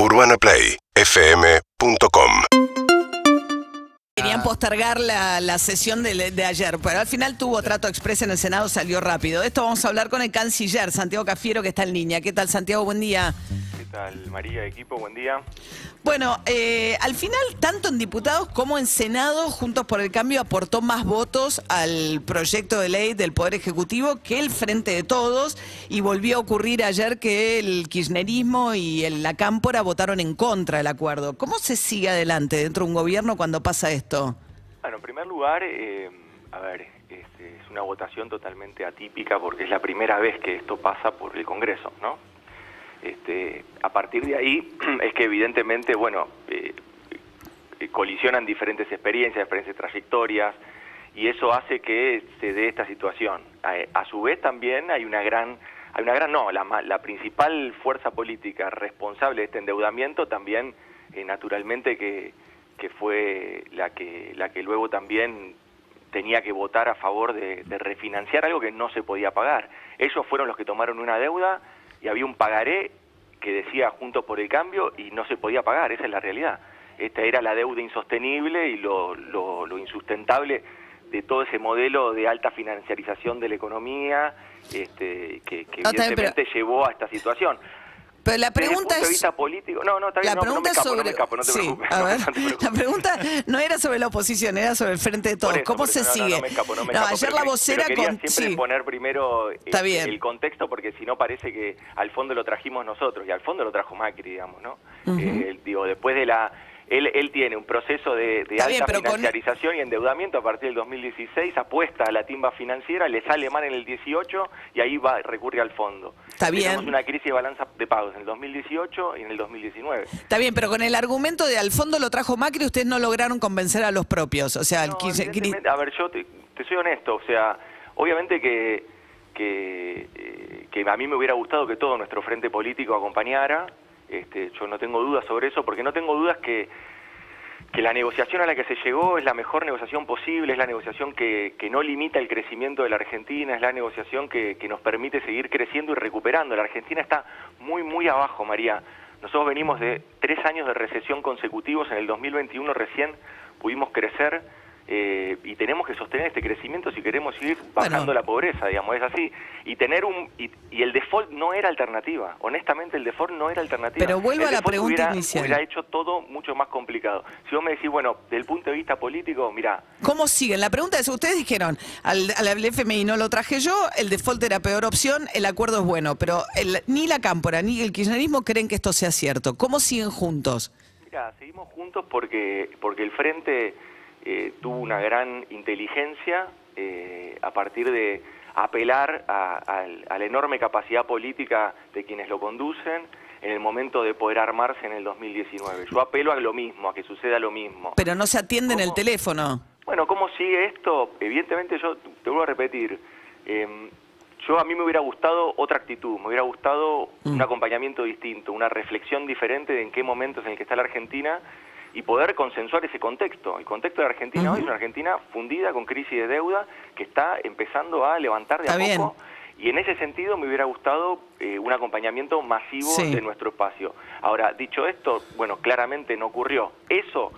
UrbanaPlayFM.com Querían postergar la, la sesión de, ayer, pero al final tuvo trato expreso en el Senado, salió rápido. De esto vamos a hablar con el canciller, Santiago Cafiero, que está en línea. ¿Qué tal, Santiago? Buen día. ¿Qué tal, María, equipo? Buen día. Bueno, eh, al final, tanto en diputados como en Senado, Juntos por el Cambio aportó más votos al proyecto de ley del Poder Ejecutivo que el Frente de Todos, y volvió a ocurrir ayer que el kirchnerismo y el- la Cámpora votaron en contra del acuerdo. ¿Cómo se sigue adelante dentro de un gobierno cuando pasa esto? Bueno, en primer lugar, eh, a ver, este, es una votación totalmente atípica porque es la primera vez que esto pasa por el Congreso, ¿no? Este, a partir de ahí es que evidentemente, bueno, eh, eh, colisionan diferentes experiencias, diferentes trayectorias, y eso hace que se dé esta situación. A, su vez también hay una gran, hay una gran, no, la, la principal fuerza política responsable de este endeudamiento también, eh, naturalmente que, que fue la que, la que luego también tenía que votar a favor de, de refinanciar algo que no se podía pagar. Ellos fueron los que tomaron una deuda y había un pagaré que decía Juntos por el Cambio y no se podía pagar, esa es la realidad. Esta era la deuda insostenible y lo, lo, lo insustentable de todo ese modelo de alta financiarización de la economía este, que, evidentemente llevó a esta situación. Pero la Desde el pregunta punto de es... vista político, no, no, está bien, La no, no me pregunta escapo, sobre. no me escapo, no te sí, preocupes. a ver, no te preocupes. la pregunta no era sobre la oposición, era sobre el frente de todos. Eso, ¿Cómo se sigue? No, me escapo, no me No, escapo, ayer la vocera pero con. siempre sí. poner primero eh, Está bien. el contexto porque si no parece que al fondo lo trajimos nosotros y al fondo lo trajo Macri, digamos, ¿no? Eh, digo, después de la... Él, él tiene un proceso de, de alta bien, pero con- financiarización y endeudamiento a partir del 2016, apuesta a la timba financiera, le sale mal en el 18 y ahí va recurre al fondo. Está bien. Tenemos una crisis de balanza de pagos en el 2018 y en el 2019. Está bien, pero con el argumento de al fondo lo trajo Macri, ustedes no lograron convencer a los propios. O sea, el No, Kirchner- evidentemente, a ver, yo te, te soy honesto, o sea, obviamente que, que, eh, que a mí me hubiera gustado que todo nuestro frente político acompañara, este, yo no tengo dudas sobre eso, porque no tengo dudas que, que la negociación a la que se llegó es la mejor negociación posible, es la negociación que, que no limita el crecimiento de la Argentina, es la negociación que, que nos permite seguir creciendo y recuperando. La Argentina está muy, muy abajo, María. Nosotros venimos de tres años de recesión consecutivos, en el 2021 recién pudimos crecer eh, y tenemos que sostener este crecimiento si queremos seguir bajando Bueno. la pobreza, digamos, es así. Y tener un y, y el default no era alternativa, honestamente el default no era alternativa. Pero vuelvo El a la pregunta hubiera, inicial. Hubiera hecho todo mucho más complicado. Si vos me decís, bueno, del punto de vista político, mira, ¿Cómo siguen? La pregunta es, ustedes dijeron, al, al FMI no lo traje yo, el default era peor opción, el acuerdo es bueno, pero el- ni la Cámpora ni el kirchnerismo creen que esto sea cierto. ¿Cómo siguen juntos? Mira, seguimos juntos porque, porque el Frente eh, tuvo una gran inteligencia eh, a partir de apelar a, a la enorme capacidad política de quienes lo conducen en el momento de poder armarse en el 2019. Yo apelo a lo mismo, a que suceda lo mismo. Pero no se atienden el ¿Cómo? teléfono. Bueno, ¿cómo sigue esto? Evidentemente yo te vuelvo a repetir, eh, yo a mí me hubiera gustado otra actitud, me hubiera gustado un acompañamiento distinto, una reflexión diferente de en qué momentos en el que está la Argentina y poder consensuar ese contexto. El contexto de Argentina hoy es una Argentina fundida con crisis de deuda que está empezando a levantar de Está a bien. poco. Y en ese sentido me hubiera gustado eh, un acompañamiento masivo Sí. de nuestro espacio. Ahora, dicho esto, bueno, claramente no ocurrió. Eso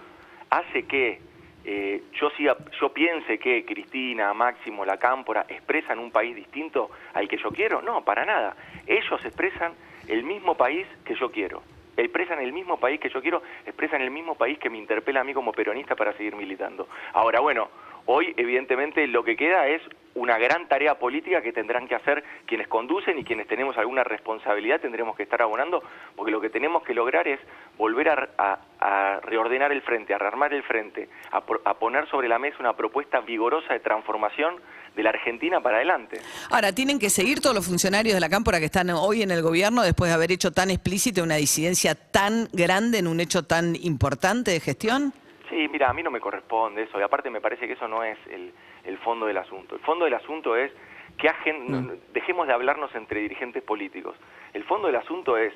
hace que eh, yo siga, yo piense que Cristina, Máximo, La Cámpora expresan un país distinto al que yo quiero. No, para nada. Ellos expresan el mismo país que yo quiero. Expresan el mismo país que yo quiero, expresan el mismo país que me interpela a mí como peronista para seguir militando. Ahora, bueno, hoy evidentemente lo que queda es una gran tarea política que tendrán que hacer quienes conducen y quienes tenemos alguna responsabilidad tendremos que estar abonando, porque lo que tenemos que lograr es volver a, a- a reordenar el frente, a rearmar el frente, a, a poner sobre la mesa una propuesta vigorosa de transformación de la Argentina para adelante. Ahora, ¿tienen que seguir todos los funcionarios de la Cámpora que están hoy en el gobierno después de haber hecho tan explícita una disidencia tan grande en un hecho tan importante de gestión? Sí, mira, a mí no me corresponde eso, y aparte me parece que eso no es el, el fondo del asunto. El fondo del asunto es que agen- dejemos de hablarnos entre dirigentes políticos. El fondo del asunto es,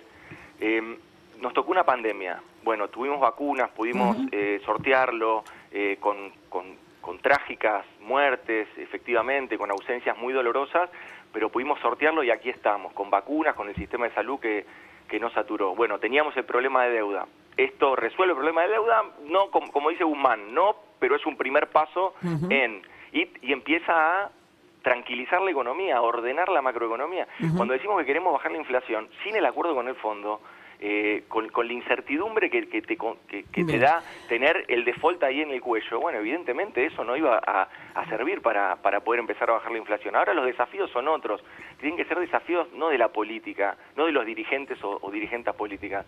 eh, nos tocó una pandemia, bueno, tuvimos vacunas, pudimos eh, sortearlo eh, con, con- con trágicas muertes, efectivamente, con ausencias muy dolorosas, pero pudimos sortearlo y aquí estamos, con vacunas, con el sistema de salud que, que no saturó. Bueno, teníamos el problema de deuda. ¿Esto resuelve el problema de deuda? No, como, como dice Guzmán, no, pero es un primer paso en... Y, y empieza a tranquilizar la economía, a ordenar la macroeconomía. Cuando decimos que queremos bajar la inflación, sin el acuerdo con el fondo, eh, con, con, la incertidumbre que, que te, que, que te da tener el default ahí en el cuello, bueno, evidentemente eso no iba a, a, servir para, para poder empezar a bajar la inflación. Ahora los desafíos son otros. Tienen que ser desafíos no de la política, no de los dirigentes o, o dirigentes políticas.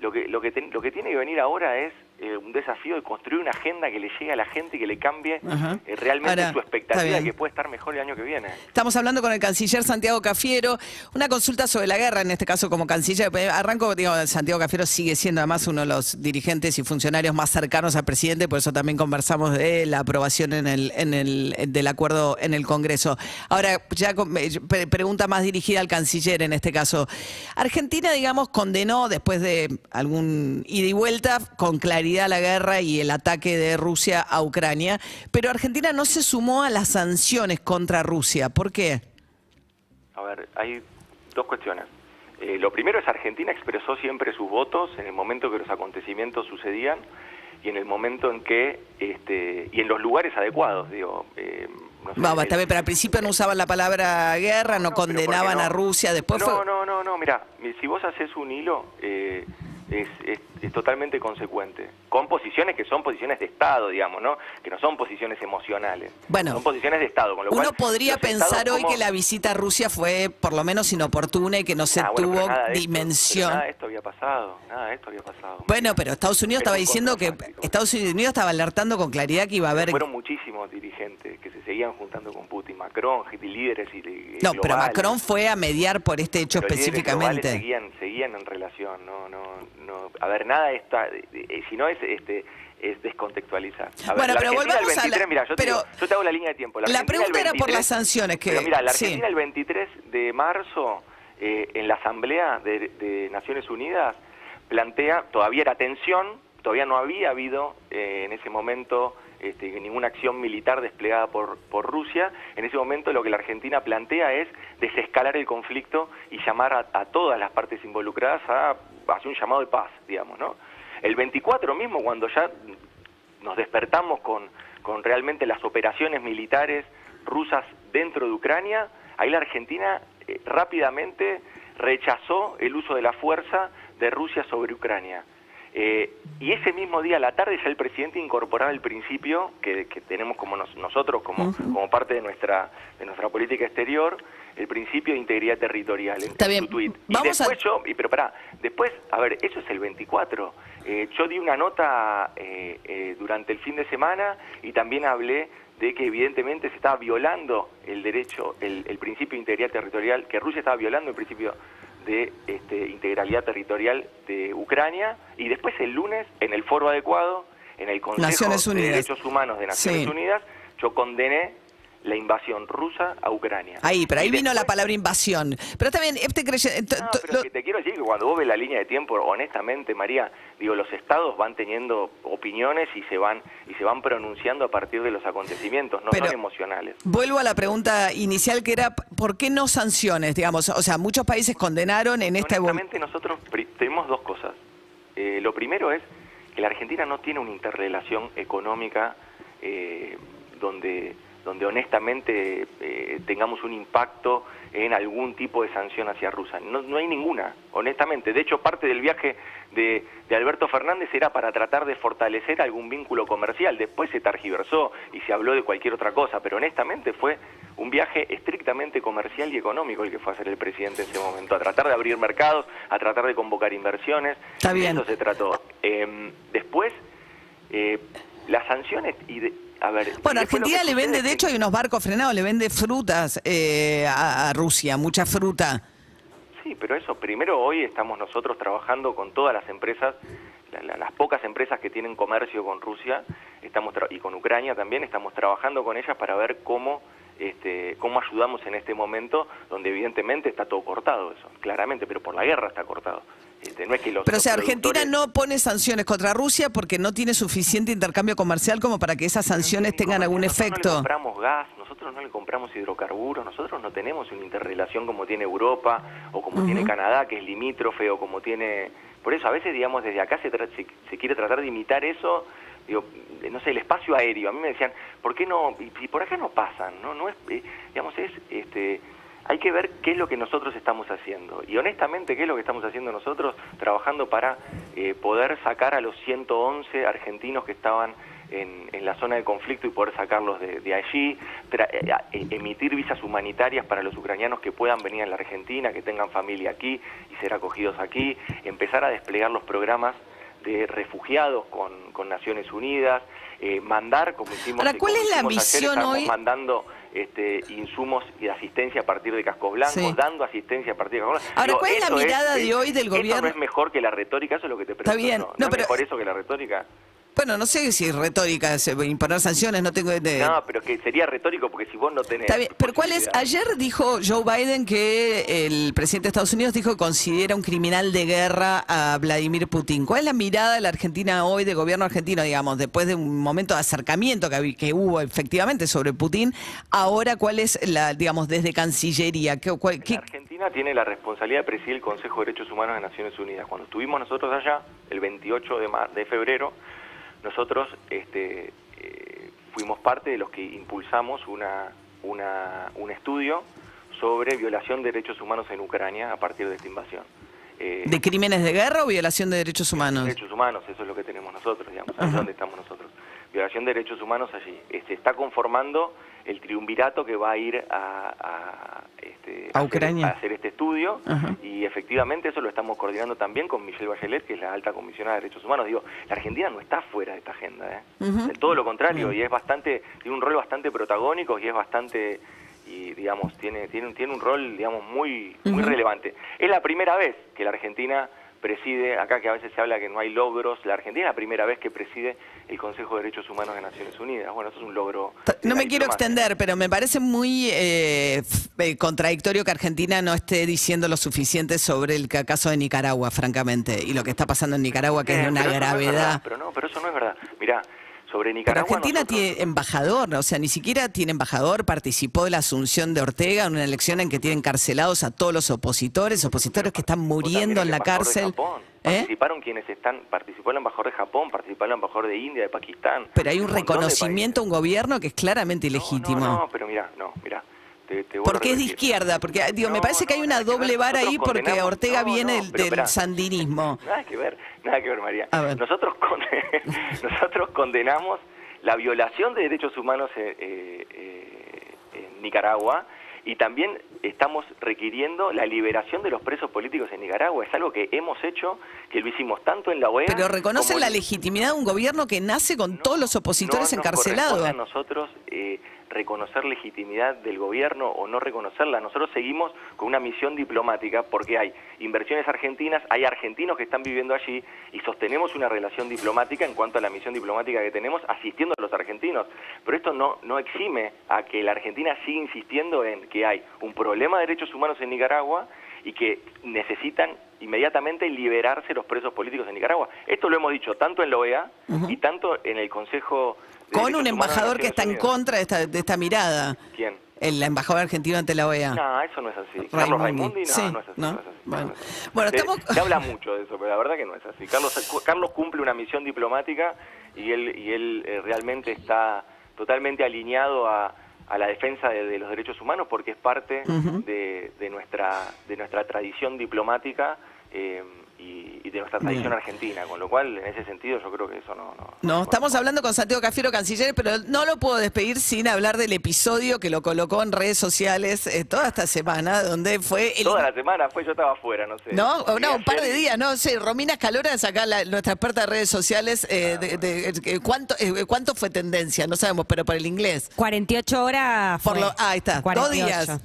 Lo que, lo, que ten, lo que tiene que venir ahora es eh, un desafío de construir una agenda que le llegue a la gente y que le cambie eh, realmente Ahora, su expectativa de que puede estar mejor el año que viene. Estamos hablando con el canciller Santiago Cafiero, una consulta sobre la guerra, en este caso como canciller. Arranco, digo, Santiago Cafiero sigue siendo además uno de los dirigentes y funcionarios más cercanos al presidente, por eso también conversamos de la aprobación en el, en el, del acuerdo en el Congreso. Ahora, ya pregunta más dirigida al canciller en este caso. Argentina, digamos, condenó después de algún ida y vuelta con claridad la guerra y el ataque de Rusia a Ucrania, pero Argentina no se sumó a las sanciones contra Rusia. ¿Por qué? A ver, hay dos cuestiones. Eh, lo primero es Argentina expresó siempre sus votos en el momento que los acontecimientos sucedían y en el momento en que, este, y en los lugares adecuados, digo. Eh, no sé, Va, está bien, pero al principio no usaban la palabra guerra, no, no condenaban no? a Rusia, después no, fue... No, no, no, mira, si vos haces un hilo, eh, es, es, es, totalmente consecuente, con posiciones que son posiciones de Estado, digamos, ¿no? Que no son posiciones emocionales. Bueno, son posiciones de Estado. Con lo uno cual, podría pensar hoy como... que la visita a Rusia fue por lo menos inoportuna y que no se ah, bueno, tuvo nada dimensión. Esto, nada de esto había pasado, nada de esto había pasado. Bueno, pero Estados Unidos pero estaba diciendo que Estados Unidos estaba alertando con claridad que iba a haber... Fueron muchísimos dirigentes que se seguían juntando con Putin, Macron, líderes y, No, globales. pero Macron fue a mediar por este hecho pero específicamente. Seguían, seguían en relación, no, a ver, nada está, eh, si no es este es descontextualizar. A bueno, ver, pero volvamos 23, a la... mira, yo, pero, te digo, yo te hago la línea de tiempo. La, la pregunta 23, era por las sanciones que... Pero mira, la Argentina sí. el 23 de marzo, eh, en la Asamblea de, de, Naciones Unidas, plantea, todavía era tensión, todavía no había habido eh, en ese momento este, ninguna acción militar desplegada por, por Rusia. En ese momento lo que la Argentina plantea es desescalar el conflicto y llamar a, a todas las partes involucradas a hacer un llamado de paz, digamos, ¿no? El 24 mismo, cuando ya nos despertamos con, con realmente las operaciones militares rusas dentro de Ucrania, ahí la Argentina eh, rápidamente rechazó el uso de la fuerza de Rusia sobre Ucrania. Eh, y ese mismo día a la tarde ya el presidente incorporaba el principio que, que tenemos como nos, nosotros como, uh -huh. como parte de nuestra de nuestra política exterior, el principio de integridad territorial en, Está bien. su tweet. Vamos y después a... yo, y, pero pará, después, a ver, eso es el 24. Eh, yo di una nota eh, eh, durante el fin de semana y también hablé de que evidentemente se estaba violando el derecho, el, el principio de integridad territorial, que Rusia estaba violando el principio de este, integralidad territorial de Ucrania y después el lunes en el foro adecuado, en el Consejo de Derechos Humanos de Naciones sí. Unidas, yo condené la invasión rusa a Ucrania. Ahí, pero ahí vino la palabra invasión. Pero también, este creyendo... No, pero lo... que te quiero decir que cuando vos ves la línea de tiempo, honestamente, María, digo, los estados van teniendo opiniones y se van y se van pronunciando a partir de los acontecimientos, no pero son emocionales. Vuelvo a la pregunta inicial que era, ¿por qué no sanciones? Digamos, o sea, muchos países condenaron en esta... Honestamente, nosotros tenemos dos cosas. Eh, lo primero es que la Argentina no tiene una interrelación económica eh, donde donde honestamente eh, tengamos un impacto en algún tipo de sanción hacia Rusia. No, no, hay ninguna, honestamente. De hecho, parte del viaje de, de, Alberto Fernández era para tratar de fortalecer algún vínculo comercial. Después se targiversó y se habló de cualquier otra cosa, pero honestamente fue un viaje estrictamente comercial y económico el que fue a hacer el presidente en ese momento, a tratar de abrir mercados, a tratar de convocar inversiones. Está bien. De eso se trató. Eh, después, eh, las sanciones y de, a ver, bueno, Argentina le vende, de hecho hay unos barcos frenados, le vende frutas eh, a, a, Rusia, mucha fruta. Sí, pero eso, primero hoy estamos nosotros trabajando con todas las empresas, la, la, las pocas empresas que tienen comercio con Rusia estamos y con Ucrania también, estamos trabajando con ellas para ver cómo, este, cómo ayudamos en este momento donde evidentemente está todo cortado eso, claramente, pero por la guerra está cortado. Este, no es que los, Pero o sea, Argentina no pone sanciones contra Rusia porque no tiene suficiente intercambio comercial como para que esas sanciones Ni tengan algún Nosotros no le efecto. compramos gas, nosotros no le compramos hidrocarburos, nosotros no tenemos una interrelación como tiene Europa o como tiene Canadá, que es limítrofe, o como tiene... Por eso, a veces, digamos, desde acá se, tra- se, se quiere tratar de imitar eso, digo, no sé, el espacio aéreo. A mí me decían, ¿por qué no? Y, y por acá no pasan, ¿no? no es, eh, digamos, es... este hay que ver qué es lo que nosotros estamos haciendo. Y honestamente, ¿qué es lo que estamos haciendo nosotros? Trabajando para eh, poder sacar a los 111 argentinos que estaban en, en la zona de conflicto y poder sacarlos de, de allí, tra- eh, eh, emitir visas humanitarias para los ucranianos que puedan venir a la Argentina, que tengan familia aquí y ser acogidos aquí, empezar a desplegar los programas de refugiados con, con Naciones Unidas, eh, mandar, como hicimos, Ahora, eh, ¿cuál como es la hicimos ayer, hoy? mandando este, insumos y asistencia a partir de cascos blancos, Sí. dando asistencia a partir de cascos blancos. Ahora, ¿cuál es la eso mirada de hoy del Eso gobierno? no es mejor que la retórica, eso es lo que te pregunto. bien. ¿no? No, ¿No es pero- mejor eso que la retórica? Bueno, no sé si es retórica es, imponer sanciones, no tengo... de- No, pero que sería retórico porque si vos no tenés... Está bien, pero ¿cuál es? Ayer dijo Joe Biden que el presidente de Estados Unidos dijo que considera un criminal de guerra a Vladimir Putin. ¿Cuál es la mirada de la Argentina hoy, del gobierno argentino, digamos, después de un momento de acercamiento que, que hubo efectivamente sobre Putin? Ahora, ¿cuál es la, digamos, desde Cancillería? ¿Qué, cuál- qué- La Argentina tiene la responsabilidad de presidir el Consejo de Derechos Humanos de Naciones Unidas. Cuando estuvimos nosotros allá, el 28 de, mar- de febrero, nosotros este, eh, fuimos parte de los que impulsamos una, una- un estudio sobre violación de derechos humanos en Ucrania a partir de esta invasión. Eh, ¿De crímenes de guerra o violación de derechos humanos? Derechos humanos, eso es lo que tenemos nosotros, digamos, es Ajá. donde estamos nosotros. Violación de derechos humanos allí. Se este, está conformando el triunvirato que va a ir a, a, este, A hacer- Ucrania. a hacer este estudio Ajá. y efectivamente eso lo estamos coordinando también con Michelle Bachelet, que es la alta comisionada de derechos humanos. Digo, la Argentina no está fuera de esta agenda, ¿eh? De todo lo contrario, y es bastante, tiene un rol bastante protagónico y es bastante y digamos tiene tiene tiene un rol digamos muy muy relevante. Es la primera vez que la Argentina preside, acá que a veces se habla que no hay logros, la Argentina es la primera vez que preside el Consejo de Derechos Humanos de Naciones Unidas. Bueno, eso es un logro. No me quiero extender, pero me parece muy eh, eh, contradictorio que Argentina no esté diciendo lo suficiente sobre el ca- caso de Nicaragua, francamente, y lo que está pasando en Nicaragua, que es de Eh, una no gravedad. verdad, pero no, pero eso no es verdad. Mirá, sobre Pero Nicaragua Argentina nosotros- tiene embajador, o sea, ni siquiera tiene embajador, participó de la asunción de Ortega en una elección en que tiene encarcelados a todos los opositores, opositores que están muriendo en la de cárcel. ¿Eh? Participaron quienes están, participó el embajador de Japón, participó el embajador de India, de Pakistán. Pero hay un de reconocimiento a un gobierno que es claramente ilegítimo. No, no, pero mira, no, mira. Te, te Porque es de izquierda, porque digo, me No, parece que hay no, una doble vara ahí porque Ortega no, viene no, del, del sandinismo. Nada que ver, nada que ver, María. Ver. Nosotros, con- nosotros condenamos la violación de derechos humanos eh, eh, eh, en Nicaragua y también estamos requiriendo la liberación de los presos políticos en Nicaragua. Es algo que hemos hecho, que lo hicimos tanto en la OEA. Pero reconocen como la legitimidad de un gobierno que nace con no, todos los opositores no nos encarcelados. a nosotros eh, reconocer legitimidad del gobierno o no reconocerla. Nosotros seguimos con una misión diplomática porque hay inversiones argentinas, hay argentinos que están viviendo allí y sostenemos una relación diplomática en cuanto a la misión diplomática que tenemos asistiendo a los argentinos. Pero esto no, no exime a que la Argentina siga insistiendo en que hay un problema de derechos humanos en Nicaragua y que necesitan inmediatamente liberarse los presos políticos en Nicaragua. Esto lo hemos dicho tanto en la OEA y tanto en el Consejo Con un embajador que está en contra de esta, de esta mirada. ¿Quién? El embajador argentino ante la OEA. No, eso no es así. Carlos Raimundi, no, Sí, no es así. ¿no? no es así, Bueno. no es así. Bueno, se, estamos- se habla mucho de eso, pero la verdad que no es así. Carlos, Carlos cumple una misión diplomática y él, y él eh, realmente está totalmente alineado a, a la defensa de, de los derechos humanos porque es parte de, de nuestra, de nuestra tradición diplomática eh, y, y de nuestra tradición Bien. argentina, con lo cual en ese sentido yo creo que eso no... No, No, estamos hablando con Santiago Cafiero, canciller, pero no lo puedo despedir sin hablar del episodio que lo colocó en redes sociales eh, toda esta semana, donde fue el... Toda la semana fue, yo estaba afuera, no sé. No, no, un par de días, no sé. Romina Escalora es acá la- nuestra experta de redes sociales. eh, de- de- eh, ¿cuánto, eh, ¿Cuánto fue tendencia? No sabemos, pero por el inglés. 48 horas. Por fue. lo, ah, ahí está, dos 48. días.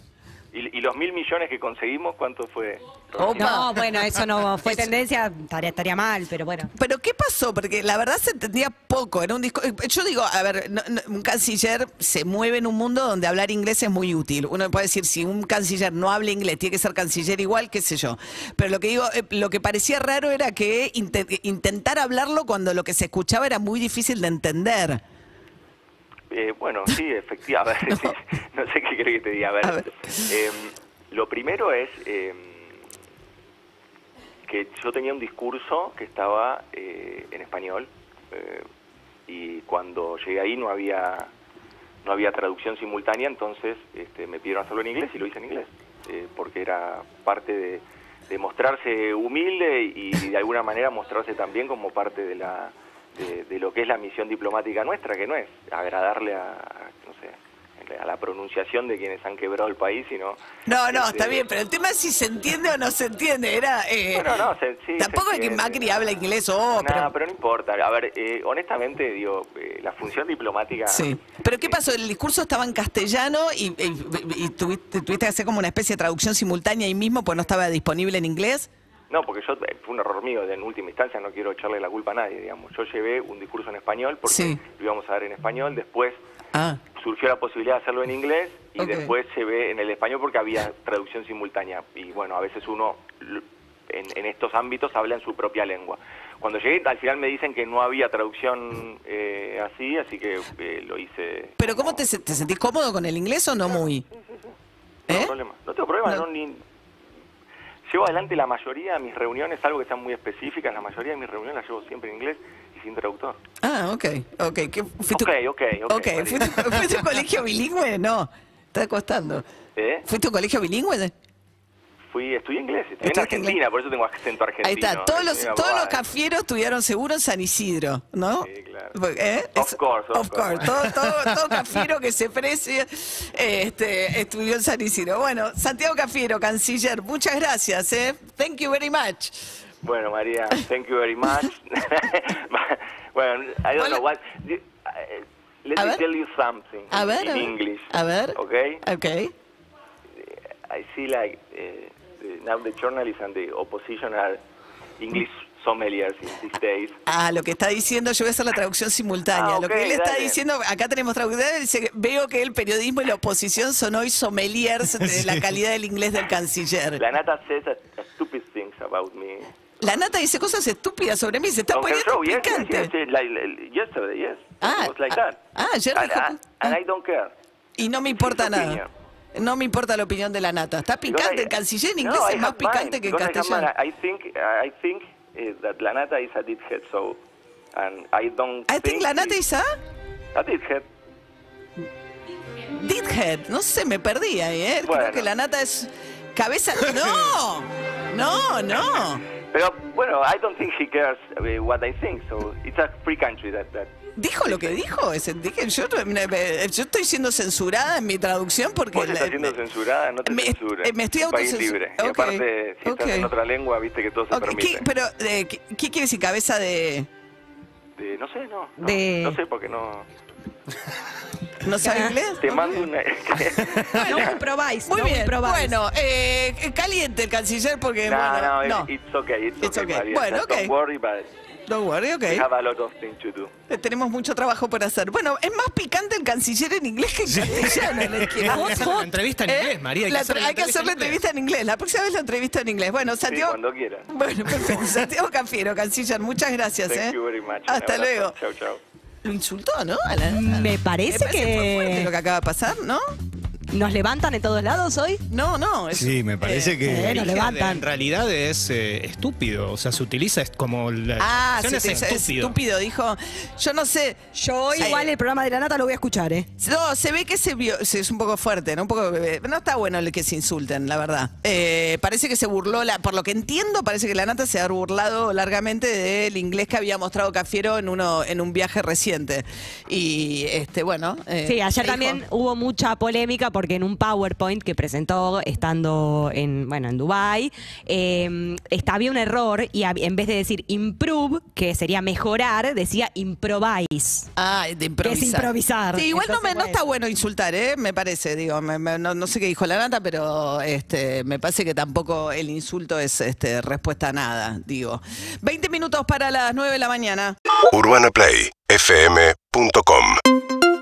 ¿Y, y los mil millones que conseguimos, cuánto fue? Opa. No, bueno, eso no fue tendencia, estaría, estaría mal, pero bueno. Pero ¿qué pasó? Porque la verdad se entendía poco. Era un disco. Yo digo, a ver, no- no, un canciller se mueve en un mundo donde hablar inglés es muy útil. Uno puede decir, si un canciller no habla inglés, tiene que ser canciller igual, qué sé yo. Pero lo que digo, eh, lo que parecía raro era que inte- intentar hablarlo cuando lo que se escuchaba era muy difícil de entender. Eh, bueno, sí, efectivamente. No. no sé qué crees que te diga. A ver, A ver. eh, lo primero es eh, que yo tenía un discurso que estaba eh, en español eh, y cuando llegué ahí no había no había traducción simultánea, entonces este, me pidieron hacerlo en inglés y lo hice en inglés, eh, porque era parte de, de mostrarse humilde y de alguna manera mostrarse también como parte de la de, de lo que es la misión diplomática nuestra, que no es agradarle a, no sé, a la pronunciación de quienes han quebrado el país, sino... No, no, este, está bien, pero el tema es si se entiende o no se entiende. Era. eh, Bueno, no, se- sí, tampoco es que. Macri habla inglés o. Nada, pero... no importa. A ver, eh, honestamente, digo, eh, la función diplomática... Sí. ¿Pero qué pasó? El discurso estaba en castellano y, y- y tuviste, tuviste que hacer como una especie de traducción simultánea ahí mismo, pues no estaba disponible en inglés. No, porque yo, eh, fue un error mío, en última instancia no quiero echarle la culpa a nadie, digamos. Yo llevé un discurso en español porque Sí. lo íbamos a dar en español, después Ah, surgió la posibilidad de hacerlo en inglés y Ok. después llevé en el español porque había traducción simultánea. Y bueno, a veces uno en, en estos ámbitos habla en su propia lengua. Cuando llegué, al final me dicen que no había traducción eh, así, así que eh, lo hice... pero ¿cómo te, te sentís cómodo con el inglés o no muy? No ¿Eh? problema. No tengo problema, No. no, ni... Llevo adelante la mayoría de mis reuniones, algo que sean muy específicas, la mayoría de mis reuniones las llevo siempre en inglés y sin traductor. Ah, ok, ok. ¿Qué, fuiste- Ok, ok, ok, Ok, María. ¿fuiste, fuiste a un colegio bilingüe? No, está costando. ¿Eh? ¿Fuiste a un colegio bilingüe? Fui, estudié inglés, estudié en Argentina, inglés. por eso tengo acento argentino. Ahí está, todos los, todos los cafieros estudiaron seguro en San Isidro, ¿no? Sí. ¿Eh? Of course, of course. Todo, todo, todo cafiero que se precie este, estudió en San Isidro. Bueno, Santiago Cafiero, canciller, muchas gracias. ¿eh? Thank you very much. Bueno, María, thank you very much. bueno, I don't know what. uh, let A me ver. tell you something A ver, in ver. English. A ver. Okay? Ok. I see like uh, now the journalists and the opposition are English sommeliers in these days. Ah, lo que está diciendo, yo voy a hacer la traducción simultánea. Ah, lo ok, que él está dale. diciendo, acá tenemos traducción, dice, veo que el periodismo y la oposición son hoy sommeliers de la calidad del inglés del canciller. La Nata says a, a stupid things about me. La nata dice cosas estúpidas sobre mí, se está her poniendo show, yes, yes, picante. yes, yes, like, yesterday, yes. Ah, it was like ah, that. ah, ayer and, dijo- I- and ah. I don't care. Y no me importa nada. opinion. No me importa la opinión de la nata. Está picante, I- el canciller en No, inglés I es más have mine, picante que en I castellano. mine. I think I think uh, that Lanata is a dithead, so and I don't. I think la nata he- is a a dithead. dithead. No sé, me perdí ahí, ¿eh? Creo que la nata es cabeza... ¡No! No, no. Pero bueno, I don't think he cares uh, what I think, so it's a free country that that. ¿Dijo lo que dijo? Yo, me- me- yo estoy siendo censurada en mi traducción porque... Vos estás siendo me- censurada, no te me- censuren. eh, me estoy Es un país autocensu- libre. Y Ok, aparte, si estás ok. en otra lengua, viste que todo se Ok, permite. ¿qué, pero, eh, ¿qué, qué quiere decir cabeza de...? De- no sé, no. No, De- no sé porque no. ¿No sabe inglés? Te mando una. No probáis, Muy no bien, probáis. bueno, eh, caliente el canciller porque, no, bueno, no, no. it's, okay. It's, It's okay. okay. Bueno, okay. Don't worry, but Don't worry, ok. we have a lot of things to do. Eh, Tenemos mucho trabajo por hacer. Bueno, es más picante el canciller en inglés que en castellano. decir. hacer la entrevista en ¿Eh? inglés, María. Hay La que hacer hay que hacer la entrevista en inglés. La próxima vez la entrevista en inglés. Bueno, Sí, Santiago. cuando quieras. Bueno, perfecto. Santiago Cafiero, canciller, muchas gracias. Thank ¿eh? you very much. Hasta luego. Chao, chao. Lo insultó, ¿no? A la- Me parece Me parece fue fuerte que lo que acaba de pasar, ¿no? Nos levantan en todos lados hoy. No, no. es- Sí, me parece eh, que. eh, no Dije, levantan. En realidad es eh, estúpido, o sea, se utiliza como la Ah, sí, expresión sí, es es estúpido. estúpido. Dijo, yo no sé. Yo Sí. igual el programa de la nata lo voy a escuchar, ¿eh? No, se ve que se vio, se- es un poco fuerte, ¿no? Un poco, eh, no está bueno el que se insulten, la verdad. Eh, parece que se burló, la, por lo que entiendo, parece que la nata se ha burlado largamente del inglés que había mostrado Cafiero en uno, en un viaje reciente. Y este, bueno. eh, Sí, ayer dijo- también hubo mucha polémica porque en un PowerPoint que presentó estando en, bueno, en Dubai, eh, está- había un error y hab- en vez de decir improve, que sería mejorar, decía improvise. Ah, de improvisar. improvisar. Sí, igual no, me, está bueno insultar, ¿eh? Me parece, digo, me- me- no, no sé qué dijo la nata, pero este, me parece que tampoco el insulto es este, respuesta a nada, digo. 20 minutos para las 9 de la mañana. UrbanaPlayFM.com